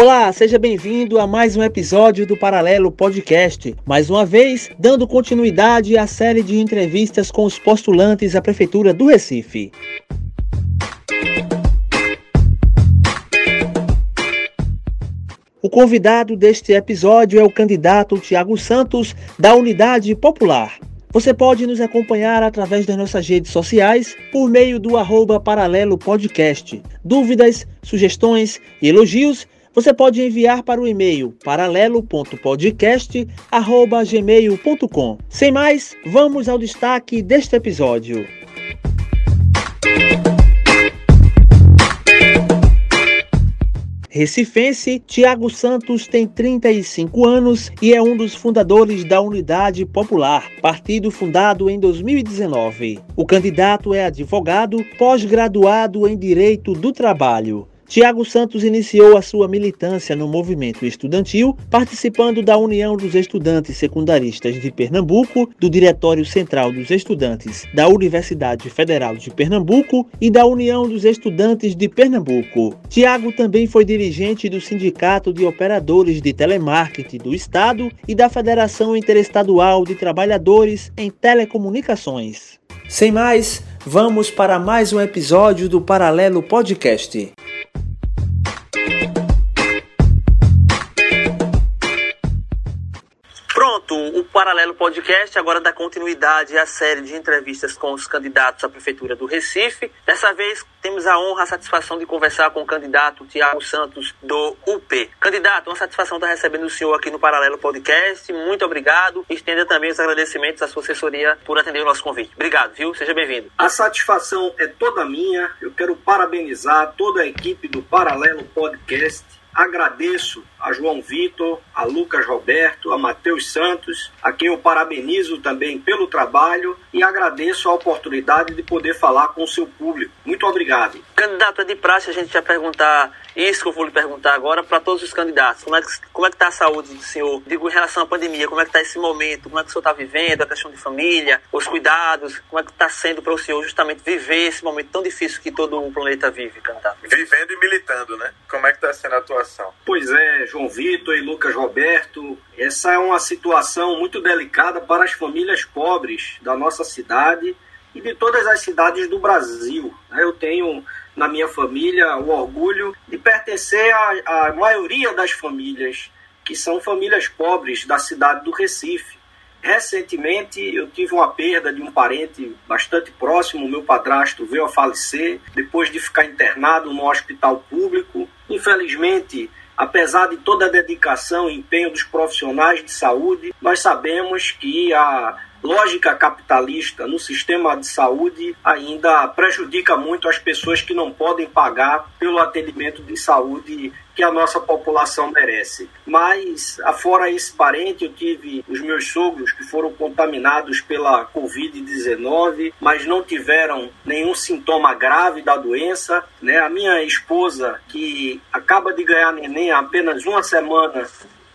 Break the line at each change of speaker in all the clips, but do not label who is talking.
Olá, seja bem-vindo a mais um episódio do Paralelo Podcast. Mais uma vez, dando continuidade à série de entrevistas com os postulantes à Prefeitura do Recife. O convidado deste episódio é o candidato Tiago Santos, da Unidade Popular. Você pode nos acompanhar através das nossas redes sociais por meio do arroba Paralelo Podcast. Dúvidas, sugestões e elogios você pode enviar para o e-mail paralelo.podcast@gmail.com. Sem mais, vamos ao destaque deste episódio. Recifense, Tiago Santos tem 35 anos e é um dos fundadores da Unidade Popular, partido fundado em 2019. O candidato é advogado, pós-graduado em Direito do Trabalho. Tiago Santos iniciou a sua militância no movimento estudantil, participando da União dos Estudantes Secundaristas de Pernambuco, do Diretório Central dos Estudantes da Universidade Federal de Pernambuco e da União dos Estudantes de Pernambuco. Tiago também foi dirigente do Sindicato de Operadores de Telemarketing do Estado e da Federação Interestadual de Trabalhadores em Telecomunicações. Sem mais, vamos para mais um episódio do Paralelo Podcast. O Paralelo Podcast agora dá continuidade à série de entrevistas com os candidatos à Prefeitura do Recife. Dessa vez temos a honra, a satisfação de conversar com o candidato Tiago Santos do UP. Candidato, uma satisfação estar recebendo o senhor aqui no Paralelo Podcast. Muito obrigado. Estenda também os agradecimentos à sua assessoria por atender o nosso convite. Obrigado, viu? Seja bem-vindo.
A satisfação é toda minha. Eu quero parabenizar toda a equipe do Paralelo Podcast Agradeço a João Vitor, a Lucas Roberto, a Matheus Santos, a quem eu parabenizo também pelo trabalho e agradeço a oportunidade de poder falar com o seu público. Muito obrigado.
Candidato, é de praxe a gente já perguntar isso que eu vou lhe perguntar agora para todos os candidatos. Como é que como é que está a saúde do senhor? Digo em relação à pandemia, como é que está esse momento? Como é que o senhor está vivendo? A questão de família, os cuidados, como é que está sendo para o senhor justamente viver esse momento tão difícil que todo o planeta vive, candidato?
Vivendo e militando, né? Como é que está sendo a atuação?
Pois é, João Vitor e Lucas Roberto, essa é uma situação muito delicada para as famílias pobres da nossa cidade e de todas as cidades do Brasil. Eu tenho na minha família o orgulho de pertencer à, maioria das famílias que são famílias pobres da cidade do Recife. Recentemente eu tive uma perda de um parente bastante próximo, meu padrasto veio a falecer depois de ficar internado no hospital público. Infelizmente, apesar de toda a dedicação e empenho dos profissionais de saúde, nós sabemos que a lógica capitalista no sistema de saúde ainda prejudica muito as pessoas que não podem pagar pelo atendimento de saúde que a nossa população merece. Mas, afora esse parente, eu tive os meus sogros que foram contaminados pela Covid-19, mas não tiveram nenhum sintoma grave da doença. Né? A minha esposa, que acaba de ganhar neném há apenas uma semana,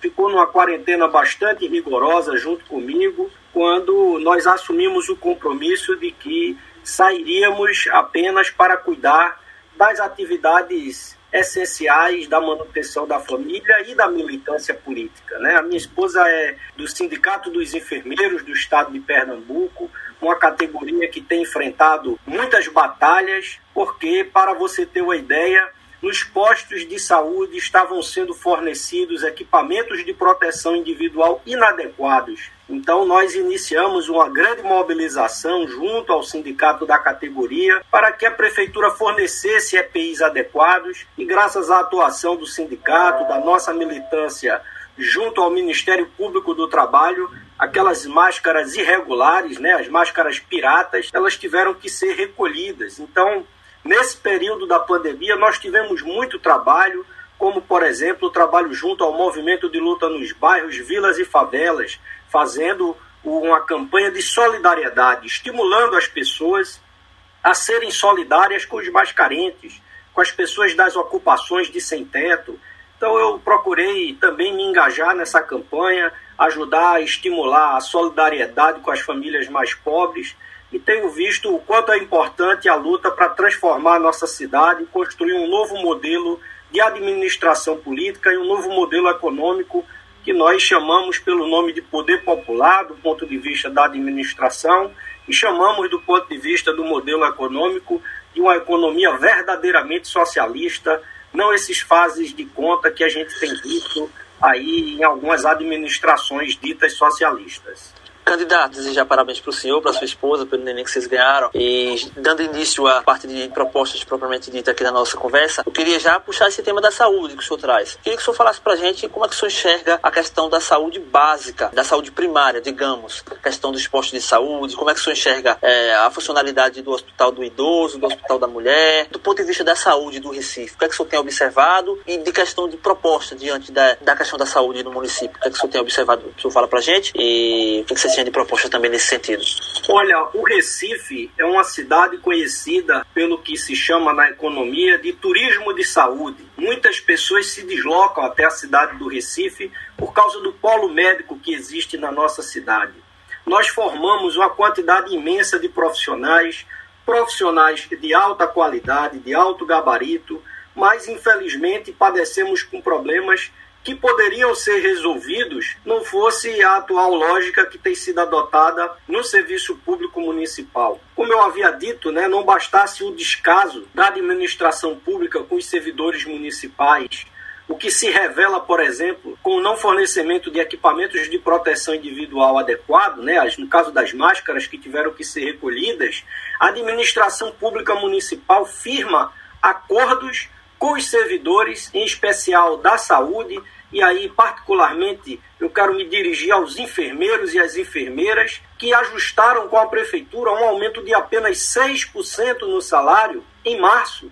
ficou numa quarentena bastante rigorosa junto comigo, quando nós assumimos o compromisso de que sairíamos apenas para cuidar das atividades essenciais da manutenção da família e da militância política. Né? A minha esposa é do Sindicato dos Enfermeiros do Estado de Pernambuco, uma categoria que tem enfrentado muitas batalhas, porque, para você ter uma ideia, nos postos de saúde estavam sendo fornecidos equipamentos de proteção individual inadequados. Então, nós iniciamos uma grande mobilização junto ao sindicato da categoria para que a prefeitura fornecesse EPIs adequados e, graças à atuação do sindicato, da nossa militância junto ao Ministério Público do Trabalho, aquelas máscaras irregulares, né, as máscaras piratas, elas tiveram que ser recolhidas. Então, Nesse período da pandemia, nós tivemos muito trabalho, como, por exemplo, o trabalho junto ao movimento de luta nos bairros, vilas e favelas, fazendo uma campanha de solidariedade, estimulando as pessoas a serem solidárias com os mais carentes, com as pessoas das ocupações de sem-teto. Então, eu procurei também me engajar nessa campanha, ajudar a estimular a solidariedade com as famílias mais pobres e tenho visto o quanto é importante a luta para transformar a nossa cidade e construir um novo modelo de administração política e um novo modelo econômico que nós chamamos pelo nome de poder popular, do ponto de vista da administração, e chamamos do ponto de vista do modelo econômico de uma economia verdadeiramente socialista, não esses fases de conta que a gente tem visto aí em algumas administrações ditas socialistas.
Candidato, desejar parabéns para o senhor, para sua esposa, pelo neném que vocês ganharam. E dando início à parte de propostas propriamente dita aqui na nossa conversa, eu queria já puxar esse tema da saúde que o senhor traz. Queria que o senhor falasse para a gente como é que o senhor enxerga a questão da saúde básica, da saúde primária, digamos, a questão dos postos de saúde, como é que o senhor enxerga é, a funcionalidade do hospital do idoso, do hospital da mulher, do ponto de vista da saúde do Recife. O que é que o senhor tem observado e de questão de proposta diante da, da questão da saúde no município? O que é que o senhor tem observado? O senhor fala para a gente e o que, é que você tinha de proposta também nesse sentido?
Olha, o Recife é uma cidade conhecida pelo que se chama na economia de turismo de saúde. Muitas pessoas se deslocam até a cidade do Recife por causa do polo médico que existe na nossa cidade. Nós formamos uma quantidade imensa de profissionais, profissionais de alta qualidade, de alto gabarito, mas infelizmente padecemos com problemas que poderiam ser resolvidos não fosse a atual lógica que tem sido adotada no serviço público municipal. Como eu havia dito, né, não bastasse o descaso da administração pública com os servidores municipais, o que se revela, por exemplo, com o não fornecimento de equipamentos de proteção individual adequado, né, no caso das máscaras que tiveram que ser recolhidas, a administração pública municipal firma acordos com os servidores, em especial da saúde, e aí, particularmente, eu quero me dirigir aos enfermeiros e às enfermeiras que ajustaram com a prefeitura um aumento de apenas 6% no salário em março.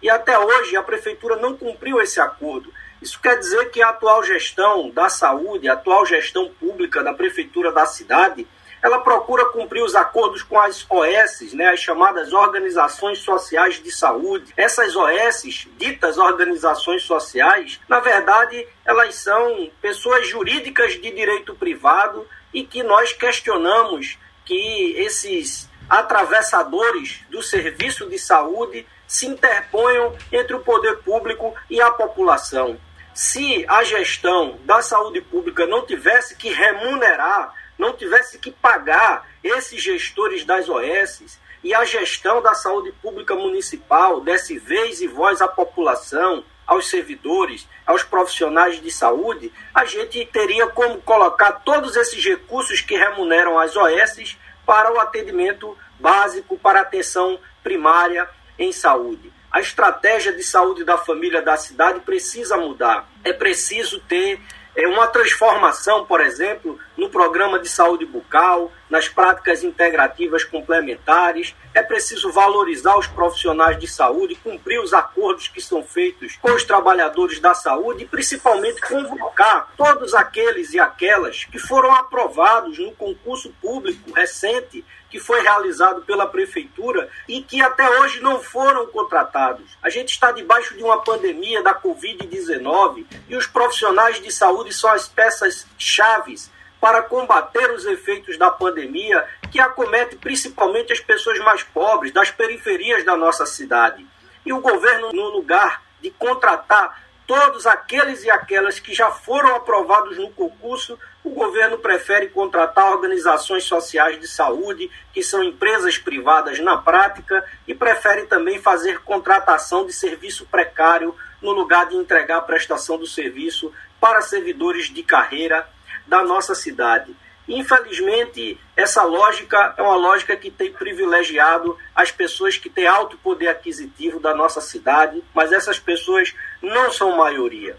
E até hoje a prefeitura não cumpriu esse acordo. Isso quer dizer que a atual gestão da saúde, a atual gestão pública da prefeitura da cidade, ela procura cumprir os acordos com as OS, né, as chamadas Organizações Sociais de Saúde. Essas OS, ditas organizações sociais, na verdade, elas são pessoas jurídicas de direito privado e que nós questionamos que esses atravessadores do serviço de saúde se interponham entre o poder público e a população. Se a gestão da saúde pública não tivesse que remunerar não tivesse que pagar esses gestores das OS e a gestão da saúde pública municipal desse vez e voz à população, aos servidores, aos profissionais de saúde, a gente teria como colocar todos esses recursos que remuneram as OS para o atendimento básico, para a atenção primária em saúde. A estratégia de saúde da família da cidade precisa mudar. É preciso ter é uma transformação, por exemplo, no programa de saúde bucal, nas práticas integrativas complementares. É preciso valorizar os profissionais de saúde, cumprir os acordos que são feitos com os trabalhadores da saúde e, principalmente, convocar todos aqueles e aquelas que foram aprovados no concurso público recente que foi realizado pela prefeitura e que até hoje não foram contratados. A gente está debaixo de uma pandemia da Covid-19 e os profissionais de saúde são as peças chaves para combater os efeitos da pandemia que acomete principalmente as pessoas mais pobres das periferias da nossa cidade. E o governo, no lugar de contratar todos aqueles e aquelas que já foram aprovados no concurso, o governo prefere contratar organizações sociais de saúde, que são empresas privadas na prática, e prefere também fazer contratação de serviço precário no lugar de entregar a prestação do serviço para servidores de carreira da nossa cidade. Infelizmente, essa lógica é uma lógica que tem privilegiado as pessoas que têm alto poder aquisitivo da nossa cidade, mas essas pessoas não são maioria.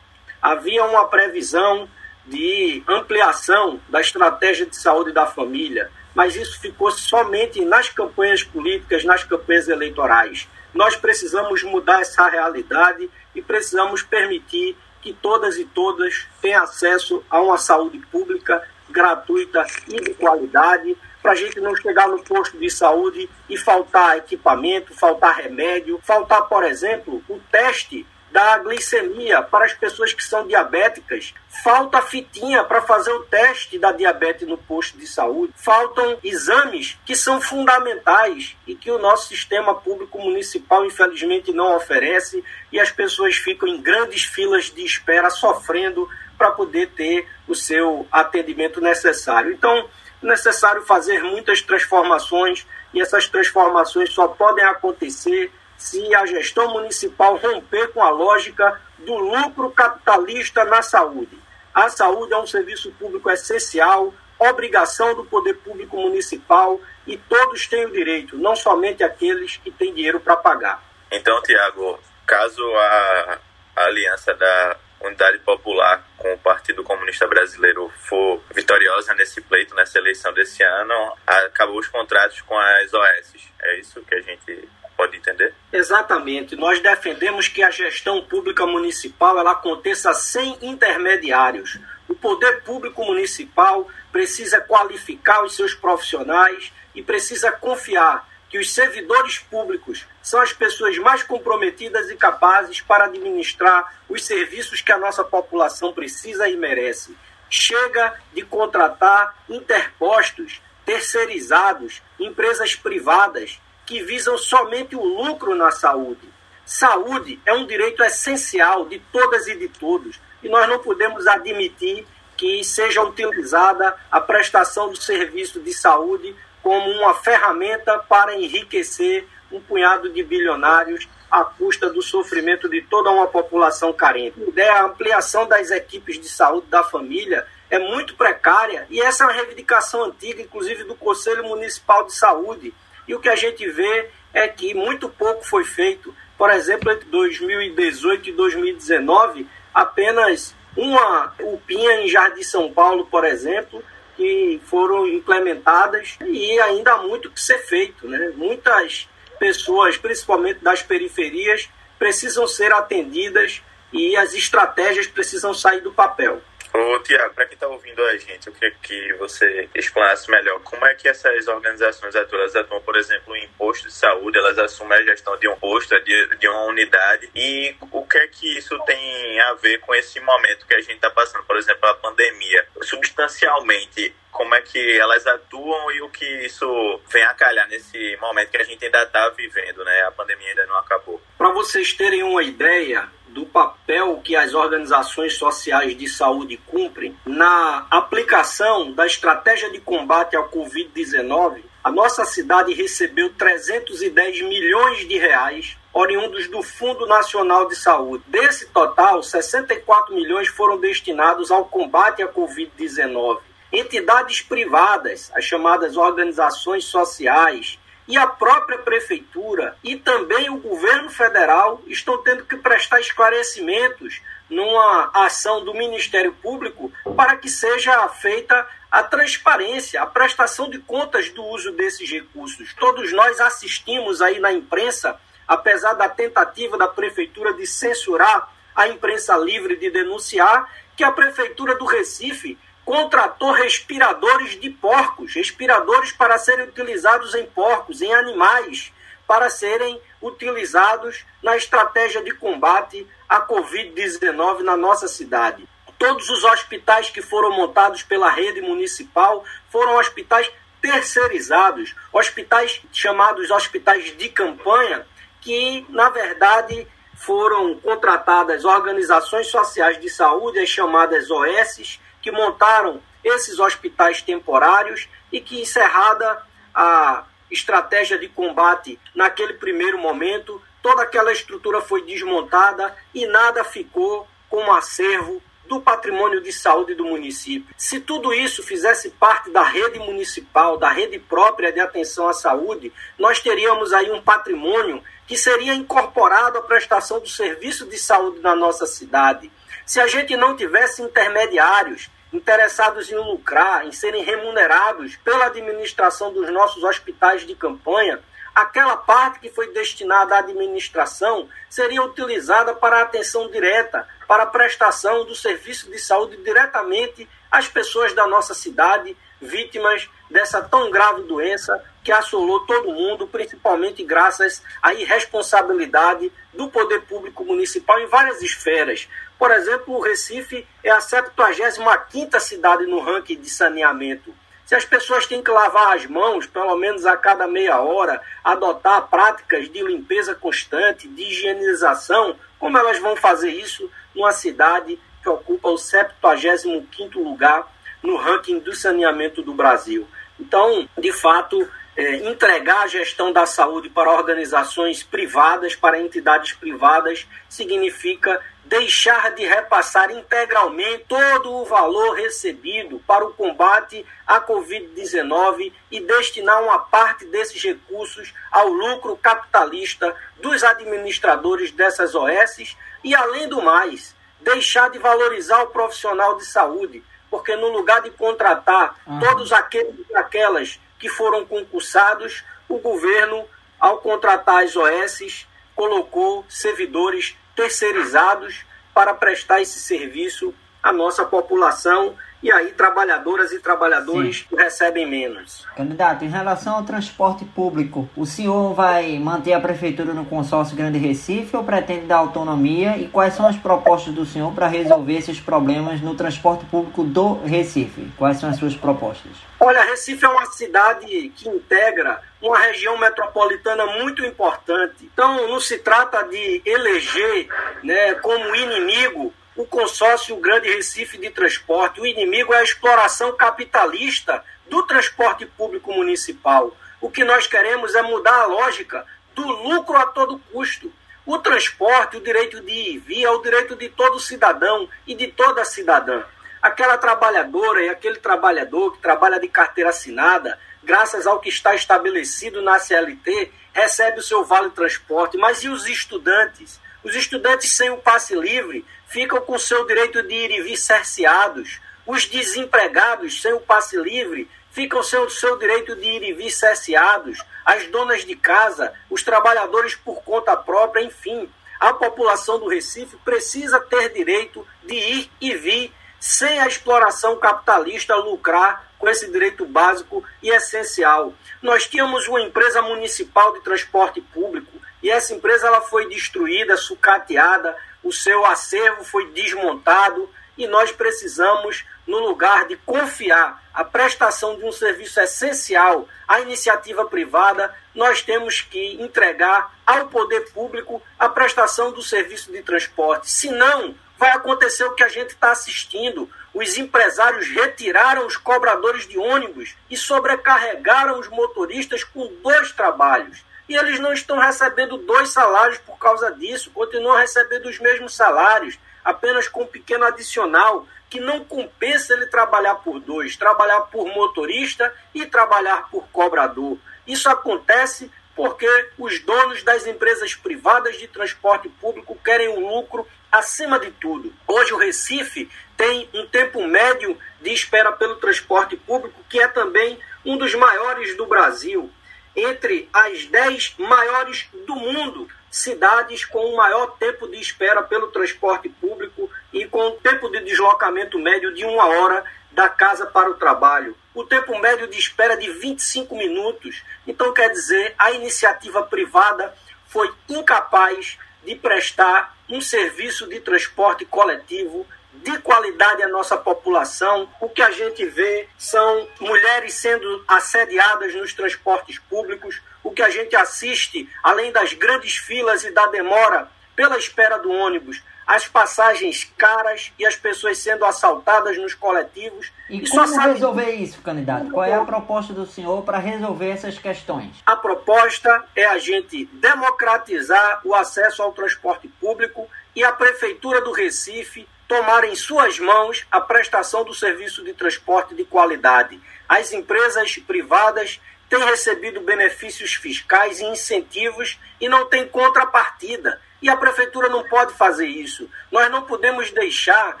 Havia uma previsão de ampliação da estratégia de saúde da família, mas isso ficou somente nas campanhas políticas, nas campanhas eleitorais. Nós precisamos mudar essa realidade e precisamos permitir que todas e todas tenham acesso a uma saúde pública gratuita e de qualidade, para a gente não chegar no posto de saúde e faltar equipamento, faltar remédio, faltar, por exemplo, o teste da glicemia para as pessoas que são diabéticas. Falta a fitinha para fazer o teste da diabetes no posto de saúde. Faltam exames que são fundamentais e que o nosso sistema público municipal, infelizmente, não oferece e as pessoas ficam em grandes filas de espera sofrendo para poder ter o seu atendimento necessário. Então, necessário fazer muitas transformações e essas transformações só podem acontecer se a gestão municipal romper com a lógica do lucro capitalista na saúde. A saúde é um serviço público essencial, obrigação do poder público municipal e todos têm o direito, não somente aqueles que têm dinheiro para pagar.
Então, Tiago, caso a, a aliança da Unidade Popular com o Partido Comunista Brasileiro for vitoriosa nesse pleito, nessa eleição desse ano, acabou os contratos com as OS. É isso que a gente pode entender?
Exatamente. Nós defendemos que a gestão pública municipal ela aconteça sem intermediários. O poder público municipal precisa qualificar os seus profissionais e precisa confiar que os servidores públicos são as pessoas mais comprometidas e capazes para administrar os serviços que a nossa população precisa e merece. Chega de contratar interpostos, terceirizados, empresas privadas que visam somente o lucro na saúde. Saúde é um direito essencial de todas e de todos, e nós não podemos admitir que seja utilizada a prestação do serviço de saúde como uma ferramenta para enriquecer um punhado de bilionários à custa do sofrimento de toda uma população carente. A ampliação das equipes de saúde da família é muito precária e essa é uma reivindicação antiga, inclusive do Conselho Municipal de Saúde, e o que a gente vê é que muito pouco foi feito. Por exemplo, entre 2018 e 2019, apenas uma UPinha em Jardim São Paulo, por exemplo, que foram implementadas e ainda há muito que ser feito. Né? Muitas pessoas, principalmente das periferias, precisam ser atendidas e as estratégias precisam sair do papel.
Ô, Tiago, para quem está ouvindo a gente, eu queria que você explanasse melhor como é que essas organizações atuam. atuam, por exemplo, em posto de saúde, elas assumem a gestão de um posto, de, de uma unidade, e o que é que isso tem a ver com esse momento que a gente está passando, por exemplo, a pandemia? Substancialmente, como é que elas atuam e o que isso vem a calhar nesse momento que a gente ainda está vivendo, né? A pandemia ainda não acabou.
Para vocês terem uma ideia, do papel que as organizações sociais de saúde cumprem na aplicação da estratégia de combate ao Covid-19, a nossa cidade recebeu 310 milhões de reais oriundos do Fundo Nacional de Saúde. Desse total, 64 milhões foram destinados ao combate à Covid-19. Entidades privadas, as chamadas organizações sociais, e a própria prefeitura e também o governo federal estão tendo que prestar esclarecimentos numa ação do Ministério Público para que seja feita a transparência, a prestação de contas do uso desses recursos. Todos nós assistimos aí na imprensa, apesar da tentativa da prefeitura de censurar a imprensa livre de denunciar, que a prefeitura do Recife contratou respiradores de porcos, respiradores para serem utilizados em porcos, em animais, para serem utilizados na estratégia de combate à Covid-19 na nossa cidade. Todos os hospitais que foram montados pela rede municipal foram hospitais terceirizados, hospitais chamados hospitais de campanha, que na verdade foram contratadas organizações sociais de saúde, as chamadas OSs, que montaram esses hospitais temporários e que, encerrada a estratégia de combate naquele primeiro momento, toda aquela estrutura foi desmontada e nada ficou como acervo do patrimônio de saúde do município. Se tudo isso fizesse parte da rede municipal, da rede própria de atenção à saúde, nós teríamos aí um patrimônio que seria incorporado à prestação do serviço de saúde na nossa cidade. Se a gente não tivesse intermediários interessados em lucrar, em serem remunerados pela administração dos nossos hospitais de campanha, aquela parte que foi destinada à administração seria utilizada para a atenção direta, para a prestação do serviço de saúde diretamente às pessoas da nossa cidade, vítimas dessa tão grave doença que assolou todo mundo, principalmente graças à irresponsabilidade do poder público municipal em várias esferas. Por exemplo, o Recife é a 75ª cidade no ranking de saneamento. Se as pessoas têm que lavar as mãos pelo menos a cada meia hora, adotar práticas de limpeza constante, de higienização, como elas vão fazer isso numa cidade que ocupa o 75º lugar no ranking do saneamento do Brasil? Então, de fato, é, entregar a gestão da saúde para organizações privadas, para entidades privadas, significa deixar de repassar integralmente todo o valor recebido para o combate à Covid-19 e destinar uma parte desses recursos ao lucro capitalista dos administradores dessas OSs e, além do mais, deixar de valorizar o profissional de saúde, porque no lugar de contratar uhum. todos aqueles e aquelas que foram concursados, o governo, ao contratar as OSs, colocou servidores terceirizados para prestar esse serviço à nossa população e aí trabalhadoras e trabalhadores Sim. recebem menos.
Candidato, em relação ao transporte público, o senhor vai manter a prefeitura no consórcio Grande Recife ou pretende dar autonomia? E quais são as propostas do senhor para resolver esses problemas no transporte público do Recife? Quais são as suas propostas?
Olha, Recife é uma cidade que integra uma região metropolitana muito importante. Então, não se trata de eleger né, como inimigo o consórcio Grande Recife de Transporte. O inimigo é a exploração capitalista do transporte público municipal. O que nós queremos é mudar a lógica do lucro a todo custo. O transporte, o direito de ir e vir, é o direito de todo cidadão e de toda cidadã. Aquela trabalhadora e aquele trabalhador que trabalha de carteira assinada, graças ao que está estabelecido na CLT, recebe o seu vale transporte. Mas e os estudantes? Os estudantes sem o passe livre ficam com seu direito de ir e vir cerceados. Os desempregados sem o passe livre ficam sem o seu direito de ir e vir cerceados. As donas de casa, os trabalhadores por conta própria, enfim. A população do Recife precisa ter direito de ir e vir sem a exploração capitalista lucrar com esse direito básico e essencial. Nós tínhamos uma empresa municipal de transporte público e essa empresa ela foi destruída, sucateada, o seu acervo foi desmontado e nós precisamos, no lugar de confiar a prestação de um serviço essencial à iniciativa privada, nós temos que entregar ao poder público a prestação do serviço de transporte. Senão, vai acontecer o que a gente está assistindo. Os empresários retiraram os cobradores de ônibus e sobrecarregaram os motoristas com dois trabalhos e eles não estão recebendo dois salários por causa disso, continuam recebendo os mesmos salários, apenas com um pequeno adicional que não compensa ele trabalhar por dois, trabalhar por motorista e trabalhar por cobrador. Isso acontece porque os donos das empresas privadas de transporte público querem o lucro acima de tudo. Hoje o Recife tem um tempo médio de espera pelo transporte público que é também um dos maiores do Brasil entre as 10 maiores do mundo, cidades com o maior tempo de espera pelo transporte público e com o tempo de deslocamento médio de uma hora da casa para o trabalho. O tempo médio de espera de 25 minutos. Então, quer dizer, a iniciativa privada foi incapaz de prestar um serviço de transporte coletivo de qualidade à nossa população. O que a gente vê são mulheres sendo assediadas nos transportes públicos. O que a gente assiste, além das grandes filas e da demora pela espera do ônibus, as passagens caras e as pessoas sendo assaltadas nos coletivos.
E, e como sabe... resolver isso, candidato? Qual é a proposta do senhor para resolver essas questões?
A proposta é a gente democratizar o acesso ao transporte público e a Prefeitura do Recife tomar em suas mãos a prestação do serviço de transporte de qualidade. As empresas privadas têm recebido benefícios fiscais e incentivos e não têm contrapartida. E a prefeitura não pode fazer isso. Nós não podemos deixar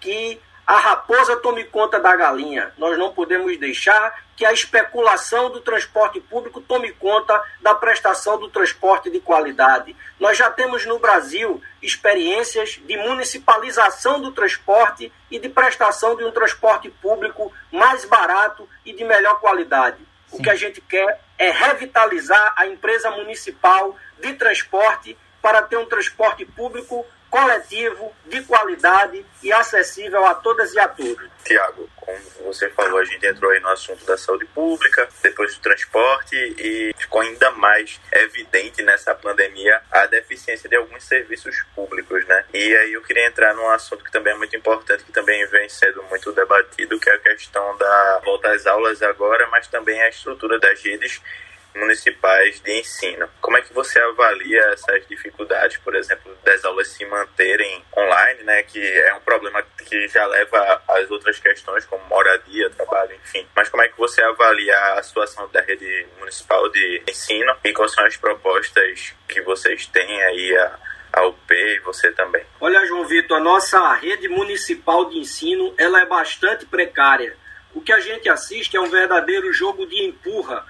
que a raposa tome conta da galinha. Nós não podemos deixar que a especulação do transporte público tome conta da prestação do transporte de qualidade. Nós já temos no Brasil experiências de municipalização do transporte e de prestação de um transporte público mais barato e de melhor qualidade. Sim. O que a gente quer é revitalizar a empresa municipal de transporte para ter um transporte público coletivo, de qualidade e acessível a todas e a todos.
Tiago, como você falou, a gente entrou aí no assunto da saúde pública, depois do transporte e ficou ainda mais evidente nessa pandemia a deficiência de alguns serviços públicos, né? E aí eu queria entrar num assunto que também é muito importante, que também vem sendo muito debatido, que é a questão da volta às aulas agora, mas também a estrutura das redes municipais de ensino. Como é que você avalia essas dificuldades, por exemplo, das aulas se manterem online, né, que é um problema que já leva às outras questões como moradia, trabalho, enfim. Mas como é que você avalia a situação da rede municipal de ensino e quais são as propostas que vocês têm aí a a UP e você também.
Olha, João Vitor, a nossa rede municipal de ensino ela é bastante precária. O que a gente assiste é um verdadeiro jogo de empurra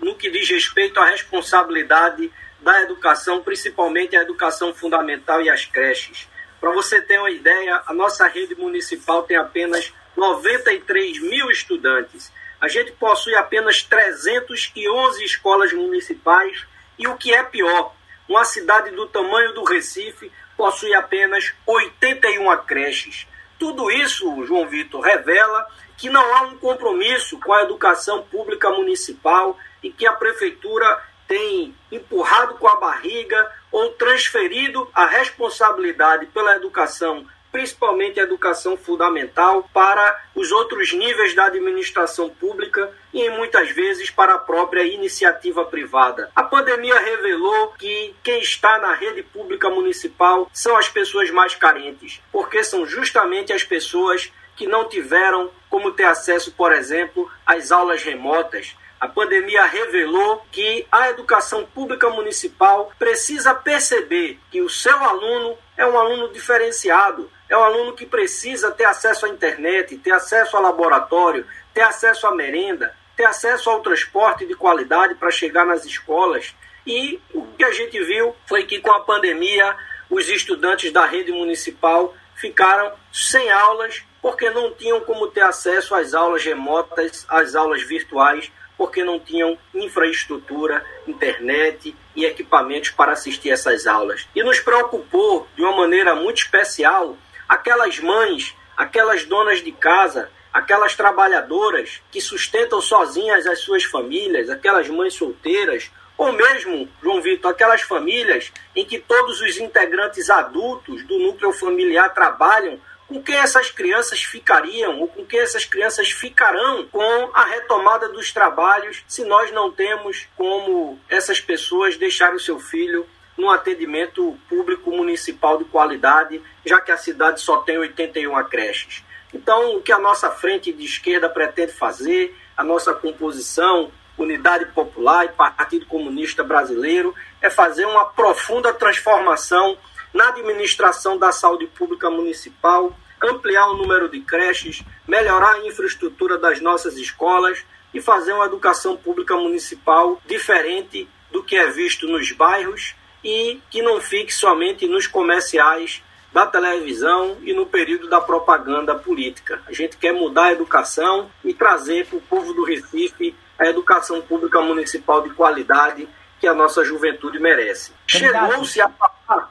no que diz respeito à responsabilidade da educação, principalmente a educação fundamental e as creches. Para você ter uma ideia, a nossa rede municipal tem apenas 93 mil estudantes. A gente possui apenas 311 escolas municipais e o que é pior, uma cidade do tamanho do Recife possui apenas 81 creches. Tudo isso, João Vitor, revela que não há um compromisso com a educação pública municipal e que a prefeitura tem empurrado com a barriga ou transferido a responsabilidade pela educação, principalmente a educação fundamental, para os outros níveis da administração pública e muitas vezes para a própria iniciativa privada. A pandemia revelou que quem está na rede pública municipal são as pessoas mais carentes, porque são justamente as pessoas que não tiveram como ter acesso, por exemplo, às aulas remotas. A pandemia revelou que a educação pública municipal precisa perceber que o seu aluno é um aluno diferenciado, é um aluno que precisa ter acesso à internet, ter acesso ao laboratório, ter acesso à merenda, ter acesso ao transporte de qualidade para chegar nas escolas. E o que a gente viu foi que com a pandemia os estudantes da rede municipal ficaram sem aulas porque não tinham como ter acesso às aulas remotas, às aulas virtuais, porque não tinham infraestrutura, internet e equipamentos para assistir essas aulas. E nos preocupou de uma maneira muito especial aquelas mães, aquelas donas de casa, aquelas trabalhadoras que sustentam sozinhas as suas famílias, aquelas mães solteiras, ou mesmo, João Vitor, aquelas famílias em que todos os integrantes adultos do núcleo familiar trabalham com quem essas crianças ficariam ou com quem essas crianças ficarão com a retomada dos trabalhos se nós não temos como essas pessoas deixarem o seu filho num atendimento público municipal de qualidade, já que a cidade só tem 81 creches. Então, o que a nossa frente de esquerda pretende fazer, a nossa composição, Unidade Popular e Partido Comunista Brasileiro, é fazer uma profunda transformação na administração da saúde pública municipal, ampliar o número de creches, melhorar a infraestrutura das nossas escolas e fazer uma educação pública municipal diferente do que é visto nos bairros e que não fique somente nos comerciais da televisão e no período da propaganda política. A gente quer mudar a educação e trazer para o povo do Recife a educação pública municipal de qualidade que a nossa juventude merece. Chegou-se a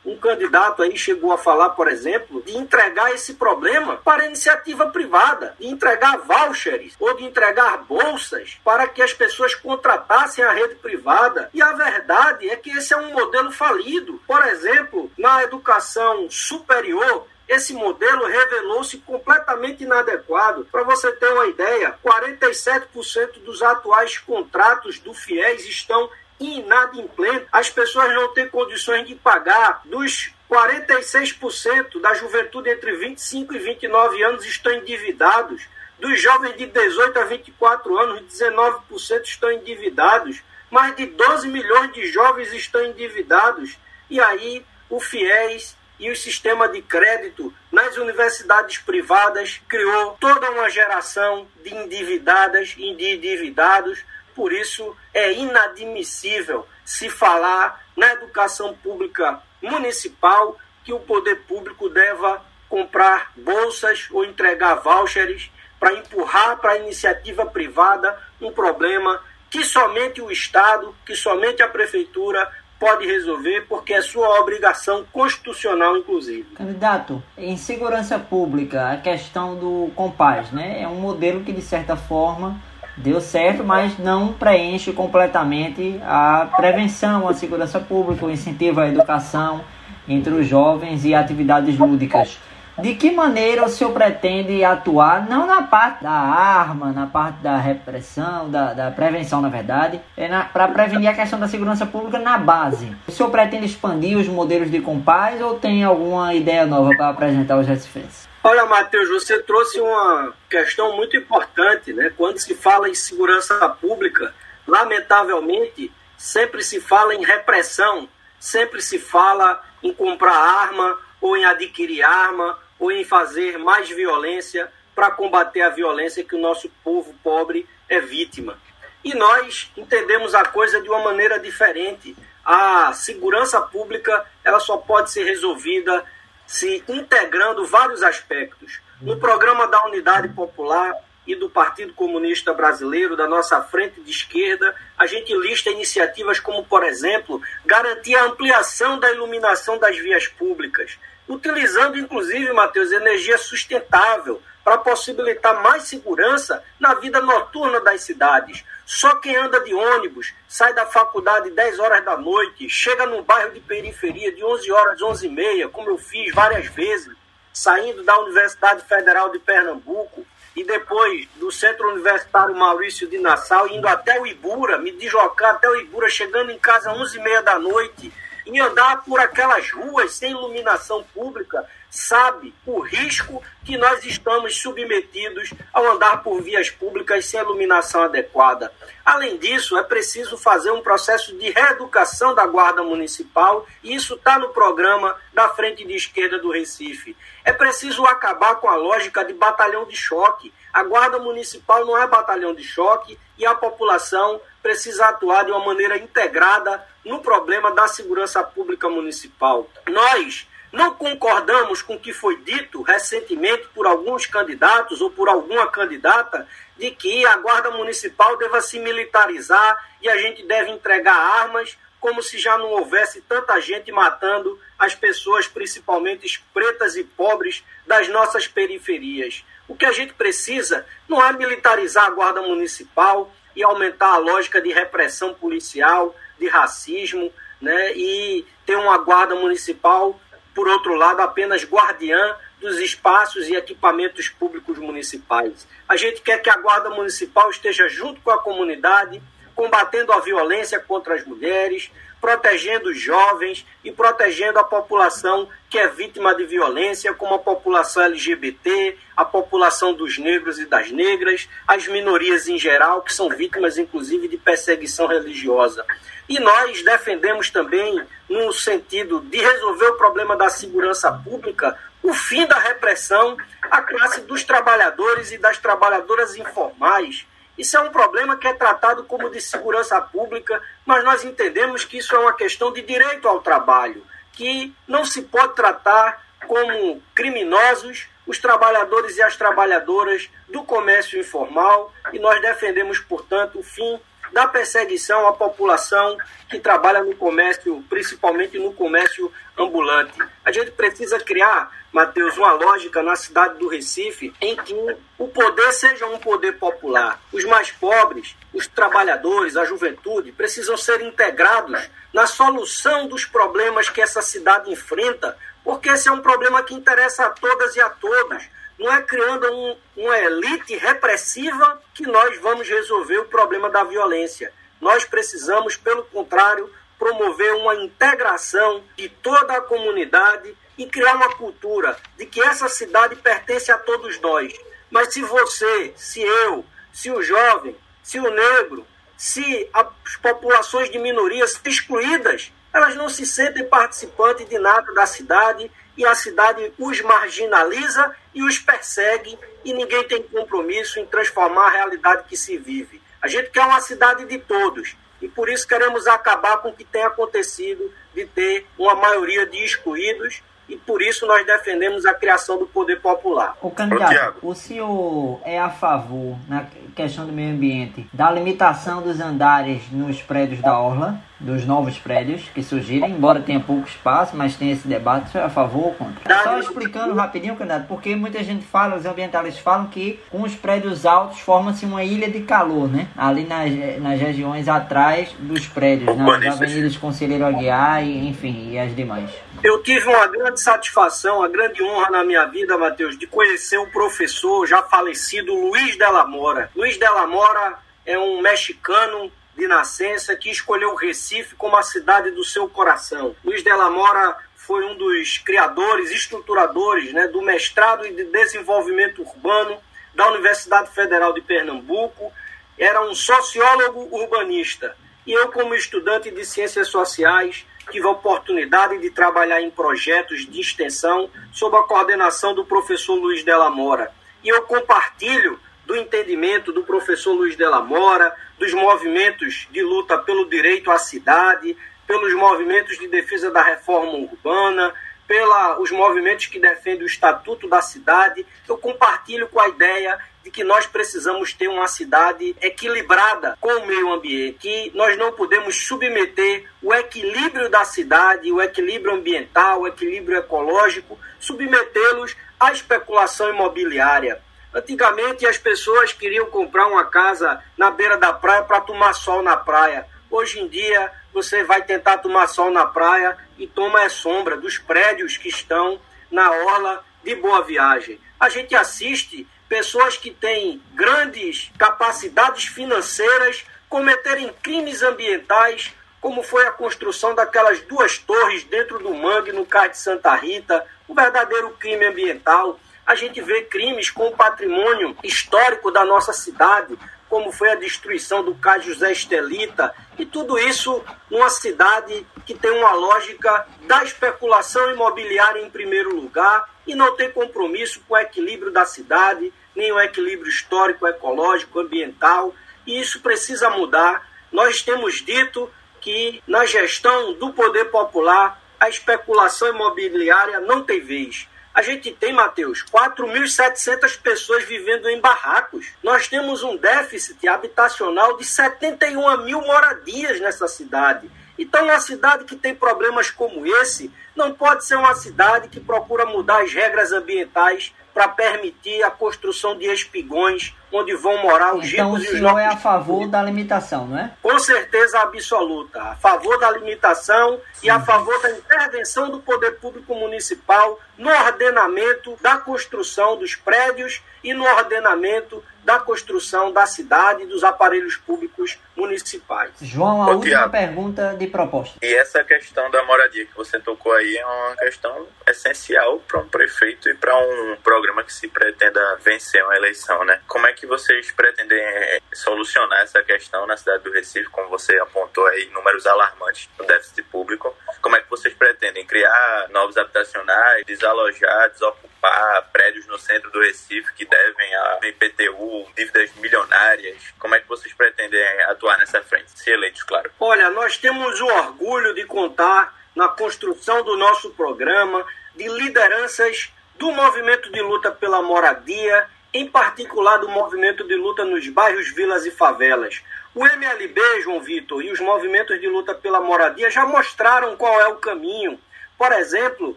um candidato aí chegou a falar, por exemplo, de entregar esse problema para iniciativa privada, de entregar vouchers ou de entregar bolsas para que as pessoas contratassem a rede privada. E a verdade é que esse é um modelo falido. Por exemplo, na educação superior, esse modelo revelou-se completamente inadequado. Para você ter uma ideia, 47% dos atuais contratos do FIES estão inadimplente. As pessoas não têm condições de pagar. Dos 46% da juventude entre 25 e 29 anos estão endividados. Dos jovens de 18 a 24 anos, 19% estão endividados. Mais de 12 milhões de jovens estão endividados. E aí o FIES e o sistema de crédito nas universidades privadas criou toda uma geração de endividadas e de endividados. Por isso, é inadmissível se falar na educação pública municipal que o poder público deva comprar bolsas ou entregar vouchers para empurrar para a iniciativa privada um problema que somente o Estado, que somente a Prefeitura pode resolver, porque é sua obrigação constitucional, inclusive.
Candidato, em segurança pública, a questão do Compaz, né? É um modelo que, de certa forma, deu certo, mas não preenche completamente a prevenção, a segurança pública, o incentivo à educação entre os jovens e atividades lúdicas. De que maneira o senhor pretende atuar, não na parte da arma, na parte da repressão, da, da prevenção, na verdade, é para prevenir a questão da segurança pública na base? O senhor pretende expandir os modelos de compás ou tem alguma ideia nova para apresentar aos recifenses?
Olha, Matheus, você trouxe uma questão muito importante, né? Quando se fala em segurança pública, lamentavelmente, sempre se fala em repressão, sempre se fala em comprar arma ou em adquirir arma ou em fazer mais violência para combater a violência que o nosso povo pobre é vítima. E nós entendemos a coisa de uma maneira diferente. A segurança pública ela só pode ser resolvida se integrando vários aspectos. No programa da Unidade Popular e do Partido Comunista Brasileiro, da nossa frente de esquerda, a gente lista iniciativas como, por exemplo, garantir a ampliação da iluminação das vias públicas, utilizando inclusive, Matheus, energia sustentável para possibilitar mais segurança na vida noturna das cidades. Só quem anda de ônibus, sai da faculdade 10 horas da noite, chega num bairro de periferia de 11 horas, 11 e meia, como eu fiz várias vezes, saindo da Universidade Federal de Pernambuco e depois do Centro Universitário Maurício de Nassau, indo até o Ibura, me deslocar até o Ibura, chegando em casa 11 e meia da noite, e andar por aquelas ruas sem iluminação pública, sabe o risco que nós estamos submetidos ao andar por vias públicas sem iluminação adequada. Além disso, é preciso fazer um processo de reeducação da Guarda Municipal, e isso está no programa da Frente de Esquerda do Recife. É preciso acabar com a lógica de batalhão de choque. A Guarda Municipal não é batalhão de choque e a população precisa atuar de uma maneira integrada no problema da segurança pública municipal. Nós não concordamos com o que foi dito recentemente por alguns candidatos ou por alguma candidata de que a Guarda Municipal deva se militarizar e a gente deve entregar armas, como se já não houvesse tanta gente matando as pessoas, principalmente pretas e pobres, das nossas periferias. O que a gente precisa não é militarizar a Guarda Municipal e aumentar a lógica de repressão policial, de racismo, né? e ter uma Guarda Municipal, por outro lado, apenas guardiã dos espaços e equipamentos públicos municipais. A gente quer que a Guarda Municipal esteja junto com a comunidade, combatendo a violência contra as mulheres, protegendo os jovens e protegendo a população que é vítima de violência, como a população LGBT, a população dos negros e das negras, as minorias em geral, que são vítimas, inclusive, de perseguição religiosa. E nós defendemos também, no sentido de resolver o problema da segurança pública, o fim da repressão à classe dos trabalhadores e das trabalhadoras informais, isso é um problema que é tratado como de segurança pública, mas nós entendemos que isso é uma questão de direito ao trabalho, que não se pode tratar como criminosos os trabalhadores e as trabalhadoras do comércio informal e nós defendemos, portanto, o fim da perseguição à população que trabalha no comércio, principalmente no comércio ambulante. A gente precisa criar, Mateus, uma lógica na cidade do Recife em que o poder seja um poder popular. Os mais pobres, os trabalhadores, a juventude precisam ser integrados na solução dos problemas que essa cidade enfrenta, porque esse é um problema que interessa a todas e a todos não é criando um, uma elite repressiva que nós vamos resolver o problema da violência. Nós precisamos, pelo contrário, promover uma integração de toda a comunidade e criar uma cultura de que essa cidade pertence a todos nós. Mas se você, se eu, se o jovem, se o negro, se as populações de minorias excluídas, elas não se sentem participantes de nada da cidade e a cidade os marginaliza e os persegue e ninguém tem compromisso em transformar a realidade que se vive. A gente quer uma cidade de todos e por isso queremos acabar com o que tem acontecido de ter uma maioria de excluídos e por isso nós defendemos a criação do poder popular.
O candidato, o senhor é a favor, na questão do meio ambiente, da limitação dos andares nos prédios da Orla, dos novos prédios que surgirem, embora tenha pouco espaço, mas tem esse debate, o senhor é a favor ou contra? Só explicando rapidinho, candidato, porque muita gente fala, os ambientalistas falam que com os prédios altos forma-se uma ilha de calor, né? Ali nas, nas regiões atrás dos prédios, nas avenidas Conselheiro Aguiar e, enfim, e as demais.
Eu tive uma grande satisfação, uma grande honra na minha vida, Matheus, de conhecer um professor já falecido, Luiz Della Mora. Luiz Della Mora é um mexicano de nascença que escolheu o Recife como a cidade do seu coração. Luiz Della Mora foi um dos criadores, estruturadores né, do mestrado de desenvolvimento urbano da Universidade Federal de Pernambuco. Era um sociólogo urbanista. E eu, como estudante de ciências sociais, tive a oportunidade de trabalhar em projetos de extensão sob a coordenação do professor Luiz Della Mora. E eu compartilho do entendimento do professor Luiz Della Mora, dos movimentos de luta pelo direito à cidade, pelos movimentos de defesa da reforma urbana, pelos movimentos que defendem o Estatuto da Cidade. Eu compartilho com a ideia de que nós precisamos ter uma cidade equilibrada com o meio ambiente, que nós não podemos submeter o equilíbrio da cidade, o equilíbrio ambiental, o equilíbrio ecológico, submetê-los à especulação imobiliária. Antigamente as pessoas queriam comprar uma casa na beira da praia para tomar sol na praia. Hoje em dia você vai tentar tomar sol na praia e toma a sombra dos prédios que estão na orla de Boa Viagem. A gente assiste pessoas que têm grandes capacidades financeiras cometerem crimes ambientais, como foi a construção daquelas duas torres dentro do mangue no Cais de Santa Rita, um verdadeiro crime ambiental. A gente vê crimes com o patrimônio histórico da nossa cidade, como foi a destruição do Cais José Estelita, e tudo isso numa cidade que tem uma lógica da especulação imobiliária em primeiro lugar e não tem compromisso com o equilíbrio da cidade, nem o equilíbrio histórico, ecológico, ambiental, e isso precisa mudar. Nós temos dito que na gestão do poder popular a especulação imobiliária não tem vez. A gente tem, Matheus, 4.700 pessoas vivendo em barracos. Nós temos um déficit habitacional de 71 mil moradias nessa cidade. Então, uma cidade que tem problemas como esse não pode ser uma cidade que procura mudar as regras ambientais para permitir a construção de espigões onde vão morar os
então,
ricos
e os Então o senhor é a favor da limitação, não é?
Com certeza absoluta. A favor da limitação Sim. e a favor da intervenção do poder público municipal no ordenamento da construção dos prédios e no ordenamento da construção da cidade e dos aparelhos públicos municipais.
João, a Ô, última Thiago, pergunta de proposta.
E essa questão da moradia que você tocou aí é uma questão essencial para um prefeito e para um programa que se pretenda vencer uma eleição, né? Como é que vocês pretendem eh, solucionar essa questão na cidade do Recife, como você apontou aí, números alarmantes no déficit público? Como é que vocês pretendem criar novos habitacionais, desalojar, desocupar prédios no centro do Recife que devem a IPTU, dívidas milionárias? Como é que vocês pretendem atuar nessa frente, se eleitos, claro?
Olha, nós temos o orgulho de contar na construção do nosso programa de lideranças do movimento de luta pela moradia, em particular do movimento de luta nos bairros, vilas e favelas. O MLB, João Vitor, e os movimentos de luta pela moradia já mostraram qual é o caminho. Por exemplo,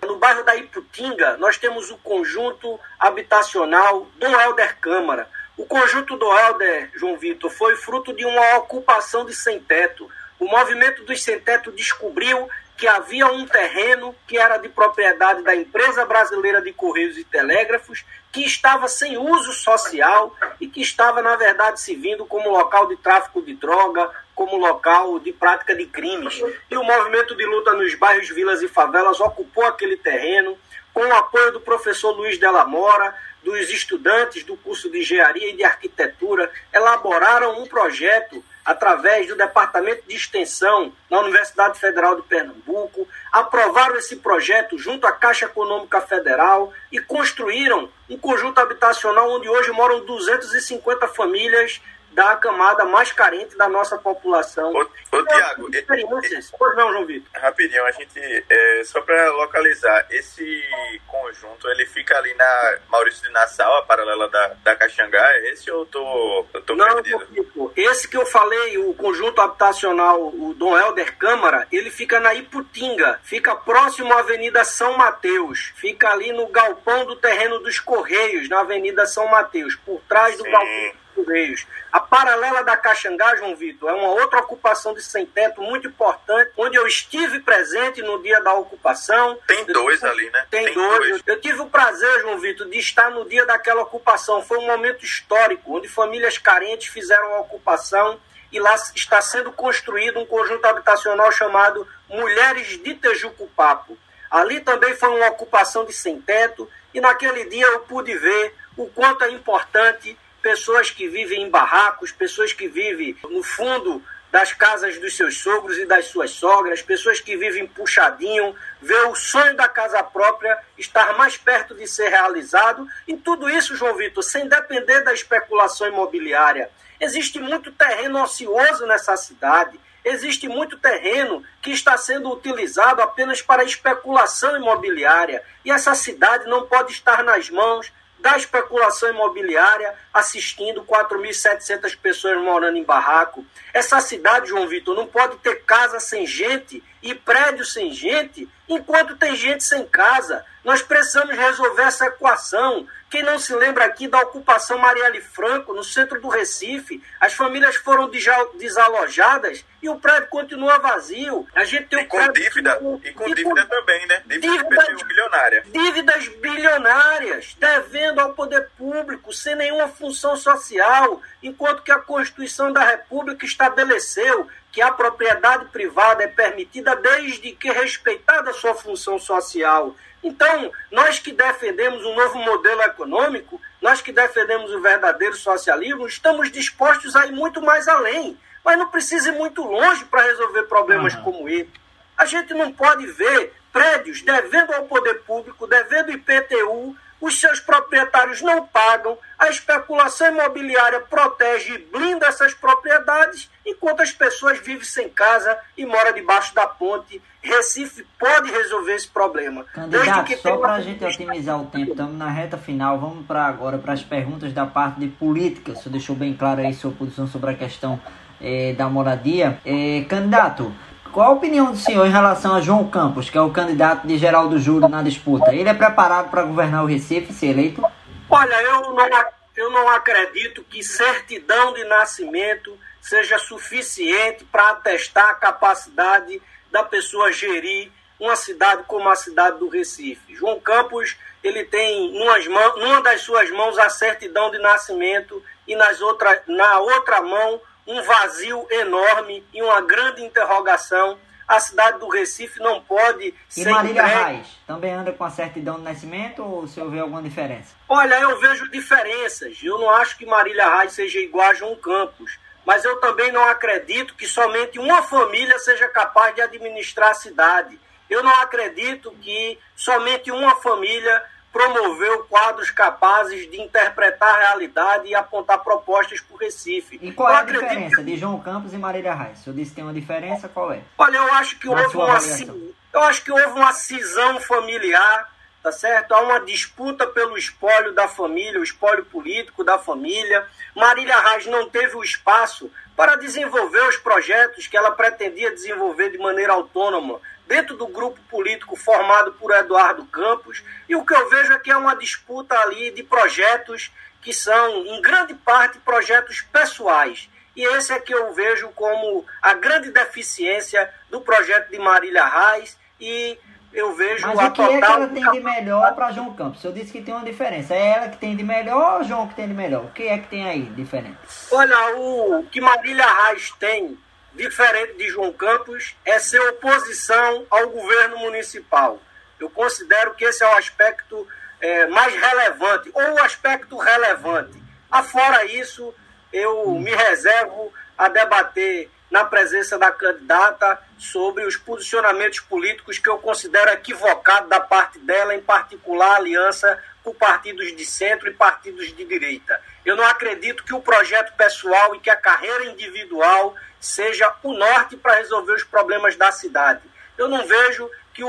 no bairro da Iputinga, nós temos o conjunto habitacional Dom Helder Câmara. O conjunto do Helder, João Vitor, foi fruto de uma ocupação de sem-teto. O movimento dos sem-teto descobriu que havia um terreno que era de propriedade da empresa brasileira de Correios e Telégrafos, que estava sem uso social e que estava, na verdade, servindo como local de tráfico de droga, como local de prática de crimes. E o movimento de luta nos bairros, vilas e favelas ocupou aquele terreno, com o apoio do professor Luiz Della Mora, dos estudantes do curso de engenharia e de arquitetura, elaboraram um projeto através do Departamento de Extensão na Universidade Federal de Pernambuco, aprovaram esse projeto junto à Caixa Econômica Federal e construíram um conjunto habitacional onde hoje moram 250 famílias da camada mais carente da nossa população.
Ô, ô Tiago,
pois não, João Vitor.
Rapidinho, a gente, é, só para localizar, esse conjunto, ele fica ali na Maurício de Nassau, a paralela da, da Caxangá, é esse ou eu tô, eu tô
não, perdido? esse que eu falei, o conjunto habitacional, o Dom Helder Câmara, ele fica na Iputinga, fica próximo à Avenida São Mateus, fica ali no galpão do terreno dos Correios, na Avenida São Mateus, por trás do Sim. galpão Correios. A paralela da Caxangá, João Vitor, é uma outra ocupação de sem-teto muito importante, onde eu estive presente no dia da ocupação.
Tem dois
eu,
ali, né?
Tem, Tem dois. dois. Eu tive o prazer, João Vitor, de estar no dia daquela ocupação. Foi um momento histórico, onde famílias carentes fizeram a ocupação e lá está sendo construído um conjunto habitacional chamado Mulheres de Tejucupapo. Ali também foi uma ocupação de sem-teto e naquele dia eu pude ver o quanto é importante pessoas que vivem em barracos, pessoas que vivem no fundo das casas dos seus sogros e das suas sogras, pessoas que vivem puxadinho, ver o sonho da casa própria estar mais perto de ser realizado. E tudo isso, João Vitor, sem depender da especulação imobiliária. Existe muito terreno ocioso nessa cidade. Existe muito terreno que está sendo utilizado apenas para especulação imobiliária. E essa cidade não pode estar nas mãos da especulação imobiliária, assistindo 4.700 pessoas morando em barraco. Essa cidade, João Vitor, não pode ter casa sem gente e prédio sem gente, enquanto tem gente sem casa. Nós precisamos resolver essa equação. Quem não se lembra aqui da ocupação Marielle Franco, no centro do Recife, as famílias foram desalojadas e o prédio continua vazio. A gente tem
e com dívida, e com e dívida com... também, né? Dívida dívidas, bilionária.
Dívidas devendo ao poder público, sem nenhuma função social, enquanto que a Constituição da República estabeleceu que a propriedade privada é permitida desde que respeitada a sua função social. Então, nós que defendemos um novo modelo econômico, nós que defendemos o verdadeiro socialismo, estamos dispostos a ir muito mais além. Mas não precisa ir muito longe para resolver problemas uhum. como esse. A gente não pode ver prédios devendo ao poder público, devendo IPTU, os seus proprietários não pagam, a especulação imobiliária protege e blinda essas propriedades, enquanto as pessoas vivem sem casa e moram debaixo da ponte. Recife pode resolver esse problema.
Candidato, só para a gente otimizar o tempo, estamos na reta final, vamos para agora para as perguntas da parte de política. O senhor deixou bem claro aí sua posição sobre a questão eh, da moradia. Eh, candidato, qual a opinião do senhor em relação a João Campos, que é o candidato de Geraldo Júlio na disputa? Ele é preparado para governar o Recife, ser eleito?
Olha, eu não, eu não acredito que certidão de nascimento seja suficiente para atestar a capacidade da pessoa gerir uma cidade como a cidade do Recife. João Campos ele tem numas mãos, numa das suas mãos a certidão de nascimento e nas outra, na outra mão um vazio enorme e uma grande interrogação. A cidade do Recife não pode
e ser. E Marília entregue... Reis também anda com a certidão de nascimento ou o senhor vê alguma diferença?
Olha, eu vejo diferenças. Eu não acho que Marília Reis seja igual a João Campos. Mas eu também não acredito que somente uma família seja capaz de administrar a cidade. Eu não acredito que somente uma família promoveu quadros capazes de interpretar a realidade e apontar propostas para o Recife.
E qual é a diferença de João Campos e Marília Reis? Se eu disse que tem uma diferença, qual é?
Olha, eu acho que, houve uma, eu acho que houve uma cisão familiar, tá certo? Há uma disputa pelo espólio da família, o espólio político da família. Marília Reis não teve o espaço para desenvolver os projetos que ela pretendia desenvolver de maneira autônoma dentro do grupo político formado por Eduardo Campos, e o que eu vejo é que é uma disputa ali de projetos que são, em grande parte, projetos pessoais. E esse é que eu vejo como a grande deficiência do projeto de Marília Reis e eu vejo
Mas
a
o que é que ela tem de melhor para João Campos? Eu disse que tem uma diferença. É ela que tem de melhor ou João que tem de melhor? O que é que tem aí diferente?
Olha, o que Marília Reis tem diferente de João Campos, é ser oposição ao governo municipal. Eu considero que esse é o aspecto é, mais relevante, ou o aspecto relevante. Afora isso, eu me reservo a debater na presença da candidata sobre os posicionamentos políticos que eu considero equivocados da parte dela, em particular a aliança com partidos de centro e partidos de direita. Eu não acredito que o projeto pessoal e que a carreira individual seja o norte para resolver os problemas da cidade. Eu não vejo que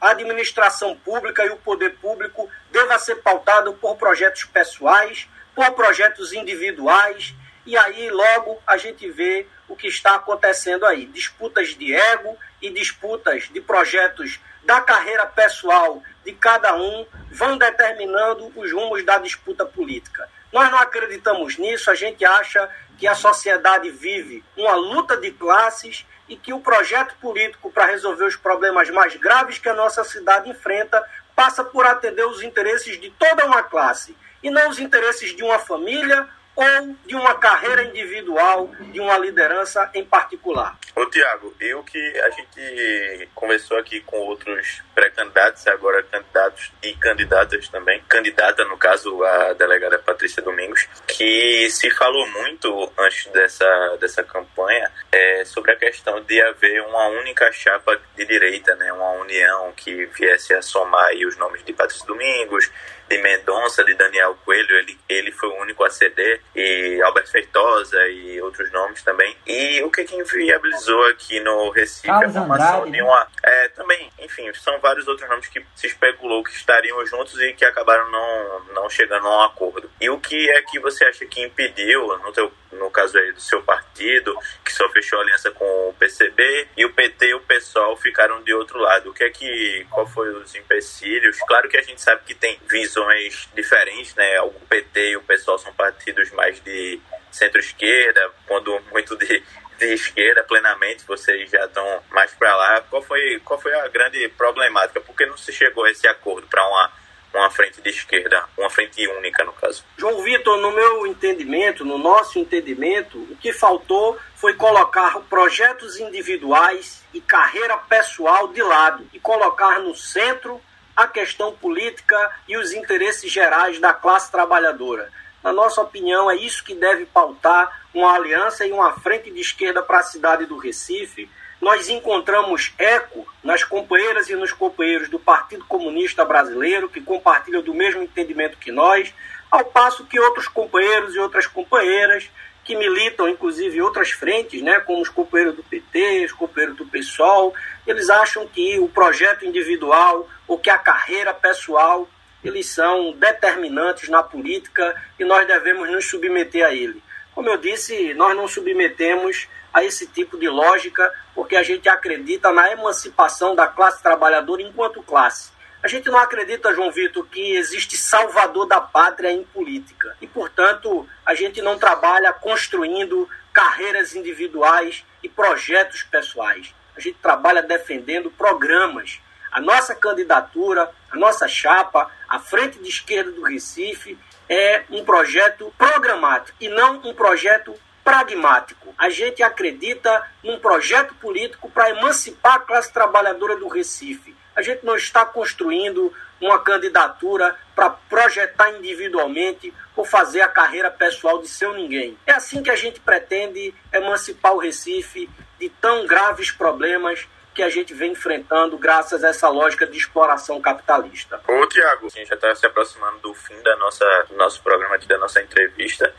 a administração pública e o poder público deva ser pautado por projetos pessoais, por projetos individuais, e aí logo a gente vê o que está acontecendo aí. Disputas de ego e disputas de projetos da carreira pessoal de cada um vão determinando os rumos da disputa política. Nós não acreditamos nisso, a gente acha que a sociedade vive uma luta de classes e que o projeto político para resolver os problemas mais graves que a nossa cidade enfrenta passa por atender os interesses de toda uma classe e não os interesses de uma família ou de uma carreira individual, de uma liderança em particular.
Ô Tiago, e o que a gente conversou aqui com outros pré-candidatos, agora candidatos e candidatas também, candidata no caso a delegada Patrícia Domingos, que se falou muito antes dessa, dessa campanha é, sobre a questão de haver uma única chapa de direita, né, uma união que viesse a somar os nomes de Patrícia Domingos, de Mendonça, de Daniel Coelho, ele, ele foi o único a ceder, e Alberto Feitosa e outros nomes também. E o que, que inviabilizou aqui no Recife
Carlos a formação Andrade,
de né? uma. É, também, enfim, são vários outros nomes que se especulou que estariam juntos e que acabaram não, não chegando a um acordo. E o que é que você acha que impediu, no, teu, no caso aí do seu partido, que só fechou aliança com o PCB, e o PT e o PSOL ficaram de outro lado? O que é que. Qual foi os empecilhos? Claro que a gente sabe que tem visões diferentes, né? O PT e o PSOL são partidos mais de centro-esquerda, quando muito de, de esquerda plenamente, vocês já estão mais para lá. Qual foi, qual foi a grande problemática? Por que não se chegou a esse acordo para uma, uma frente de esquerda, uma frente única, no caso?
João Vitor, no meu entendimento, no nosso entendimento, o que faltou foi colocar projetos individuais e carreira pessoal de lado e colocar no centro a questão política e os interesses gerais da classe trabalhadora. Na nossa opinião, é isso que deve pautar uma aliança e uma frente de esquerda para a cidade do Recife. Nós encontramos eco nas companheiras e nos companheiros do Partido Comunista Brasileiro, que compartilham do mesmo entendimento que nós, ao passo que outros companheiros e outras companheiras que militam, inclusive, em outras frentes, né, como os companheiros do PT, os companheiros do PSOL, eles acham que o projeto individual ou que a carreira pessoal eles são determinantes na política e nós devemos nos submeter a ele. Como eu disse, nós não submetemos a esse tipo de lógica porque a gente acredita na emancipação da classe trabalhadora enquanto classe. A gente não acredita, João Vitor, que existe salvador da pátria em política. E, portanto, a gente não trabalha construindo carreiras individuais e projetos pessoais. A gente trabalha defendendo programas. A nossa candidatura, a nossa chapa, a Frente de Esquerda do Recife, é um projeto programático e não um projeto pragmático. A gente acredita num projeto político para emancipar a classe trabalhadora do Recife a gente não está construindo uma candidatura para projetar individualmente ou fazer a carreira pessoal de seu ninguém. É assim que a gente pretende emancipar o Recife de tão graves problemas que a gente vem enfrentando graças a essa lógica de exploração capitalista.
Ô, Tiago, a gente já está se aproximando do fim da nossa, do nosso programa aqui, da nossa entrevista,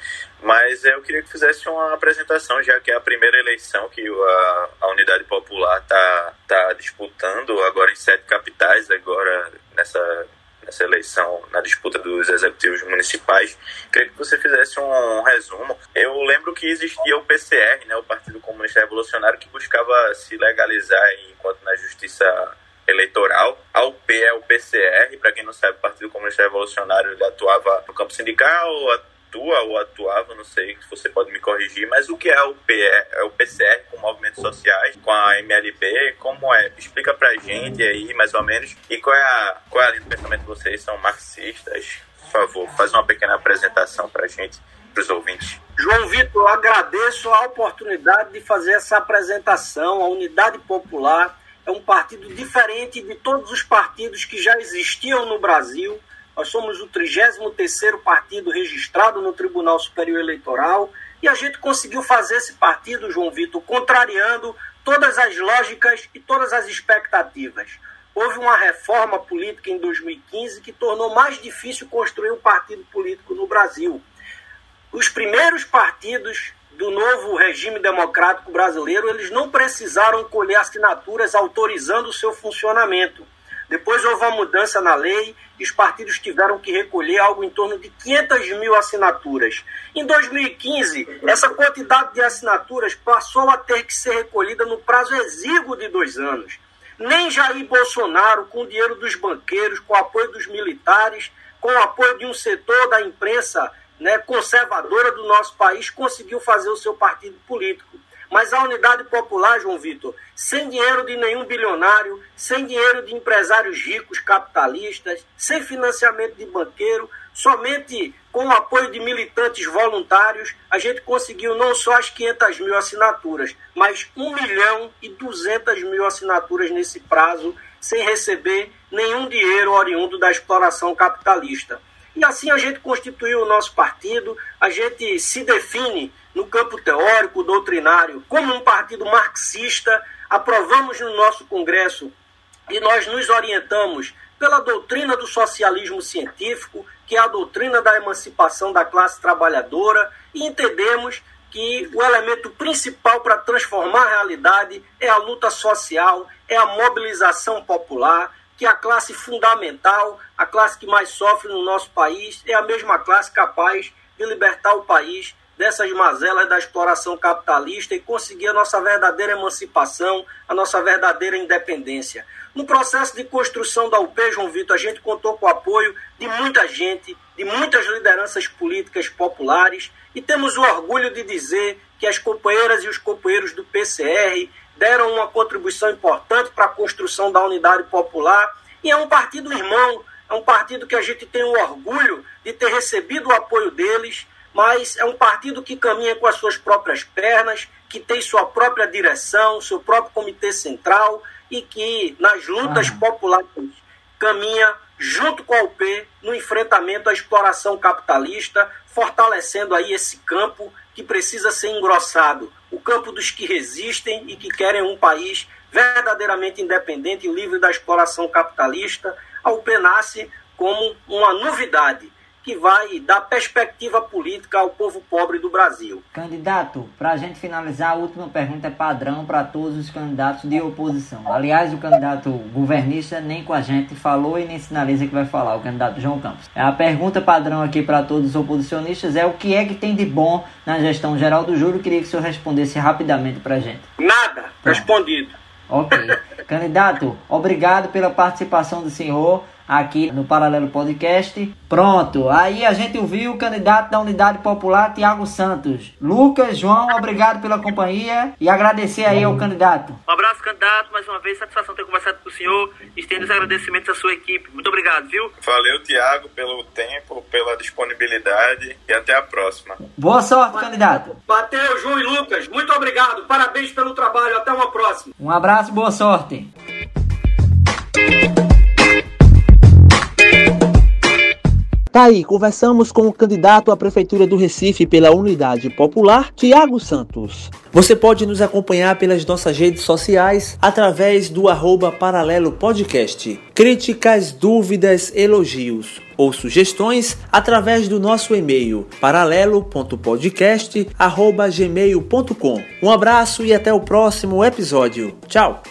mas eu queria que fizesse uma apresentação, já que é a primeira eleição que a, a Unidade Popular está tá disputando agora em sete capitais, agora nessa nessa eleição, na disputa dos executivos municipais. Queria que você fizesse um resumo. Eu lembro que existia o PCR, né, o Partido Comunista Revolucionário, que buscava se legalizar enquanto na justiça eleitoral. A UP é o PCR, para quem não sabe, o Partido Comunista Revolucionário ele atuava no campo sindical, atua ou atuava, não sei se você pode me corrigir, mas o que é o PR, é o PCR com movimentos sociais, com a MLB, como é? Explica pra gente aí, mais ou menos, e qual é a, qual é a linha de pensamento de vocês? São marxistas? Por favor, faz uma pequena apresentação pra gente, pros ouvintes.
João Vitor, agradeço a oportunidade de fazer essa apresentação. A Unidade Popular é um partido diferente de todos os partidos que já existiam no Brasil Nós somos o 33º partido registrado no Tribunal Superior Eleitoral e a gente conseguiu fazer esse partido, João Vitor, contrariando todas as lógicas e todas as expectativas. Houve uma reforma política em 2015 que tornou mais difícil construir um partido político no Brasil. Os primeiros partidos do novo regime democrático brasileiro, eles não precisaram colher assinaturas autorizando o seu funcionamento. Depois houve uma mudança na lei e os partidos tiveram que recolher algo em torno de 500 mil assinaturas. Em 2015, essa quantidade de assinaturas passou a ter que ser recolhida no prazo exíguo de dois anos. Nem Jair Bolsonaro, com o dinheiro dos banqueiros, com o apoio dos militares, com o apoio de um setor da imprensa né, conservadora do nosso país, conseguiu fazer o seu partido político. Mas a unidade popular, João Vitor, sem dinheiro de nenhum bilionário, sem dinheiro de empresários ricos, capitalistas, sem financiamento de banqueiro, somente com o apoio de militantes voluntários, a gente conseguiu não só as 500 mil assinaturas, mas 1 milhão e 200 mil assinaturas nesse prazo, sem receber nenhum dinheiro oriundo da exploração capitalista. E assim a gente constituiu o nosso partido, a gente se define no campo teórico, doutrinário, como um partido marxista, aprovamos no nosso Congresso e nós nos orientamos pela doutrina do socialismo científico, que é a doutrina da emancipação da classe trabalhadora, e entendemos que o elemento principal para transformar a realidade é a luta social, é a mobilização popular, que a classe fundamental, a classe que mais sofre no nosso país, é a mesma classe capaz de libertar o país dessas mazelas da exploração capitalista e conseguir a nossa verdadeira emancipação, a nossa verdadeira independência. No processo de construção da UP, João Vitor, a gente contou com o apoio de muita gente, de muitas lideranças políticas populares e temos o orgulho de dizer que as companheiras e os companheiros do PCR deram uma contribuição importante para a construção da unidade popular e é um partido irmão, é um partido que a gente tem o orgulho de ter recebido o apoio deles mas é um partido que caminha com as suas próprias pernas, que tem sua própria direção, seu próprio comitê central e que nas lutas ah. populares caminha junto com a UP no enfrentamento à exploração capitalista, fortalecendo aí esse campo que precisa ser engrossado, o campo dos que resistem e que querem um país verdadeiramente independente e livre da exploração capitalista. A UP nasce como uma novidade que vai dar perspectiva política ao povo pobre do Brasil.
Candidato, para a gente finalizar, a última pergunta é padrão para todos os candidatos de oposição. Aliás, o candidato governista nem com a gente falou e nem sinaliza que vai falar, o candidato João Campos. A pergunta padrão aqui para todos os oposicionistas é o que é que tem de bom na gestão geral do juro? Queria que o senhor respondesse rapidamente para a gente.
Nada, Pronto. respondido.
Ok. Candidato, obrigado pela participação do senhor aqui no Paralelo Podcast. Pronto, aí a gente ouviu o candidato da Unidade Popular, Tiago Santos. Lucas, João, obrigado pela companhia e agradecer aí ao candidato.
Um abraço, candidato, mais uma vez, satisfação ter conversado com o senhor. Estendo os agradecimentos à sua equipe. Muito obrigado, viu?
Valeu, Tiago, pelo tempo, pela disponibilidade e até a próxima.
Boa sorte, candidato.
Bateu, João e Lucas. Muito obrigado. Parabéns pelo trabalho. Até uma próxima.
Um abraço, boa sorte.
Tá aí, conversamos com o candidato à Prefeitura do Recife pela Unidade Popular, Tiago Santos. Você pode nos acompanhar pelas nossas redes sociais através do arroba Paralelo Podcast. Críticas, dúvidas, elogios ou sugestões através do nosso e-mail paralelo.podcast.gmail.com. Um abraço e até o próximo episódio. Tchau!